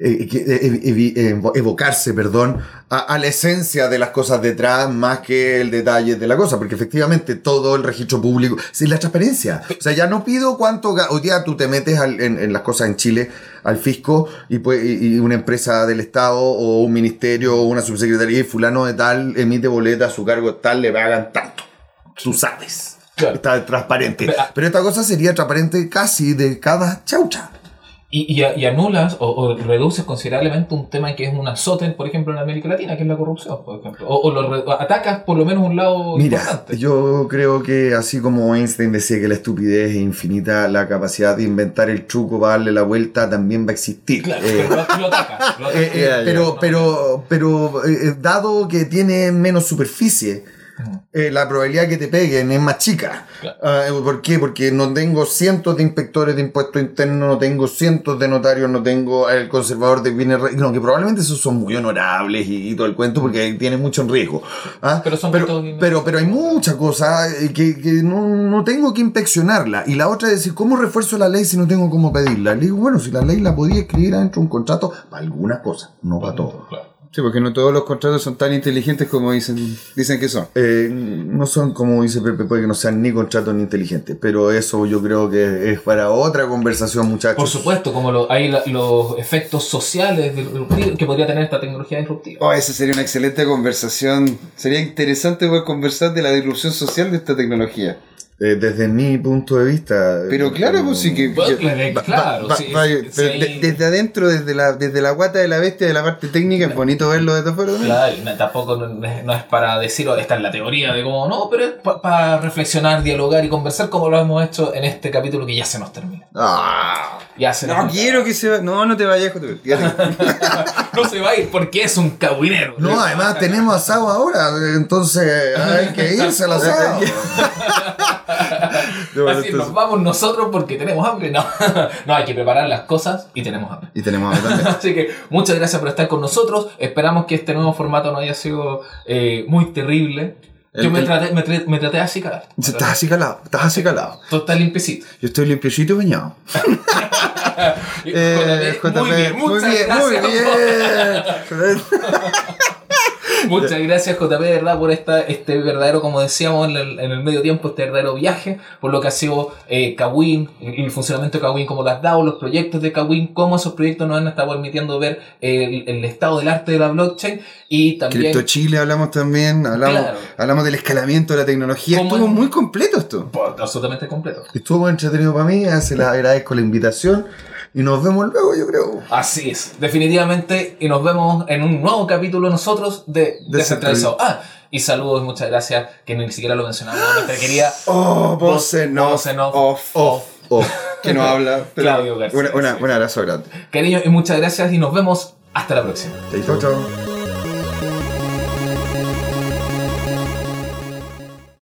eh, eh, eh, evocarse, perdón, a, a la esencia de las cosas detrás más que el detalle de la cosa, porque efectivamente todo el registro público, sí, la transparencia. O sea, ya no pido cuánto, hoy día tú te metes al- en, en las cosas en Chile al fisco y, pues, y una empresa del Estado o un ministerio o una subsecretaría y fulano de tal emite boleta a su cargo tal, le pagan tanto. Tú sabes. Claro. Está transparente. Pero- Pero esta cosa sería transparente casi de cada chaucha. Y, y, y anulas o, o reduces considerablemente un tema que es un azote, por ejemplo, en América Latina, que es la corrupción, por ejemplo. O, o lo re- atacas por lo menos un lado Mira, importante. yo creo que así como Einstein decía que la estupidez es infinita, la capacidad de inventar el truco para darle la vuelta también va a existir. Claro, Eh, pero lo, lo atacas. lo eh, atacas. eh, pero, pero, pero eh, dado que tiene menos superficie, eh, la probabilidad que te peguen es más chica. Claro. Ah, ¿Por qué? Porque no tengo cientos de inspectores de impuestos internos, no tengo cientos de notarios, no tengo el conservador de bienes no, que probablemente esos son muy honorables y, y todo el cuento porque tienen mucho en riesgo. ¿ah? Pero son pero, pero, pero hay mucha cosa eh, que, que no, no tengo que inspeccionarla. Y la otra es decir, ¿cómo refuerzo la ley si no tengo cómo pedirla? Le digo, bueno, si la ley la podía escribir adentro de un contrato para algunas cosas, no para todo. Claro. Sí, porque no todos los contratos son tan inteligentes como dicen, dicen que son. Eh, no son, como dice Pepe, puede que no sean ni contratos ni inteligentes, pero eso yo creo que es para otra conversación, muchachos. Por supuesto, como lo- hay la- los efectos sociales que podría tener esta tecnología disruptiva. Oh, esa sería una excelente conversación. Sería interesante poder conversar de la disrupción social de esta tecnología. Eh, desde mi punto de vista. Pero eh, claro, pues sí que. Claro, desde adentro, desde la, desde la guata de la bestia, de la parte técnica, es bonito verlo desde afuera. Claro, y no- tampoco no es, no es para decir, oh, esta es la teoría de cómo no, pero es para reflexionar, dialogar y conversar como lo hemos hecho en este capítulo que ya se nos termina. Ah, Ya se no nos quiero que se vaya. No, no te vayas. Quédate. no se va a ir porque es un cabuinero. No, además tenemos asado ahora, entonces hay que irse al asado. No, Así entonces- nos vamos nosotros porque tenemos hambre. No, no hay que preparar las cosas y tenemos hambre. y tenemos también. Así que muchas gracias por estar con nosotros. Esperamos que este nuevo formato no haya sido eh, muy terrible. Yo me, traté, me, tra- me traté así, cagar. Estás así calado, estás así calado. Todo está limpiecito. Yo estoy limpiecito y bañado. Eh, muy bien, muy bien, muy bien. Muchas gracias JP, de verdad, por esta, este verdadero, como decíamos en el, en el medio tiempo, este verdadero viaje, por lo que ha sido eh, Kawin, el, el funcionamiento de Kawin como las DAO, los proyectos de Kawin, cómo esos proyectos nos han estado permitiendo ver el, el estado del arte de la blockchain y también... Cripto Chile hablamos también, hablamos, Claro. hablamos del escalamiento de la tecnología. ¿Cómo Estuvo es? muy completo esto. Pues, absolutamente completo. Estuvo muy entretenido para mí, se les agradezco la invitación y nos vemos luego, yo creo. Así es, definitivamente, y nos vemos en un nuevo capítulo nosotros de Descentralizado. Ah, y saludos y muchas gracias, que ni siquiera lo mencionamos, a nuestra querida Oh, voz en off, Voz en off, off, off. Oh. que no habla. pero Claudio García, una- una- sí. un abrazo grande. Cariño y muchas gracias y nos vemos hasta la próxima. Chau, chau.